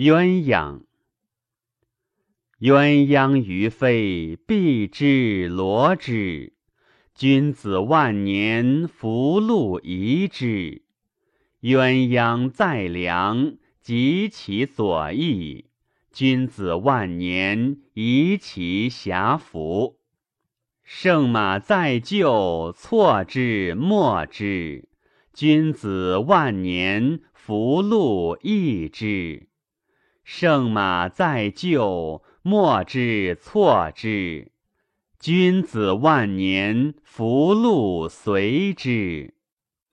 鸳鸯。鸳鸯于飞，避之罗之。君子万年，福禄宜之。鸳鸯在梁，及其所翼。君子万年，宜其遐服。圣马在厩，错之莫之。君子万年，福禄益之。圣马在厩，莫之错之。君子万年，福禄随之。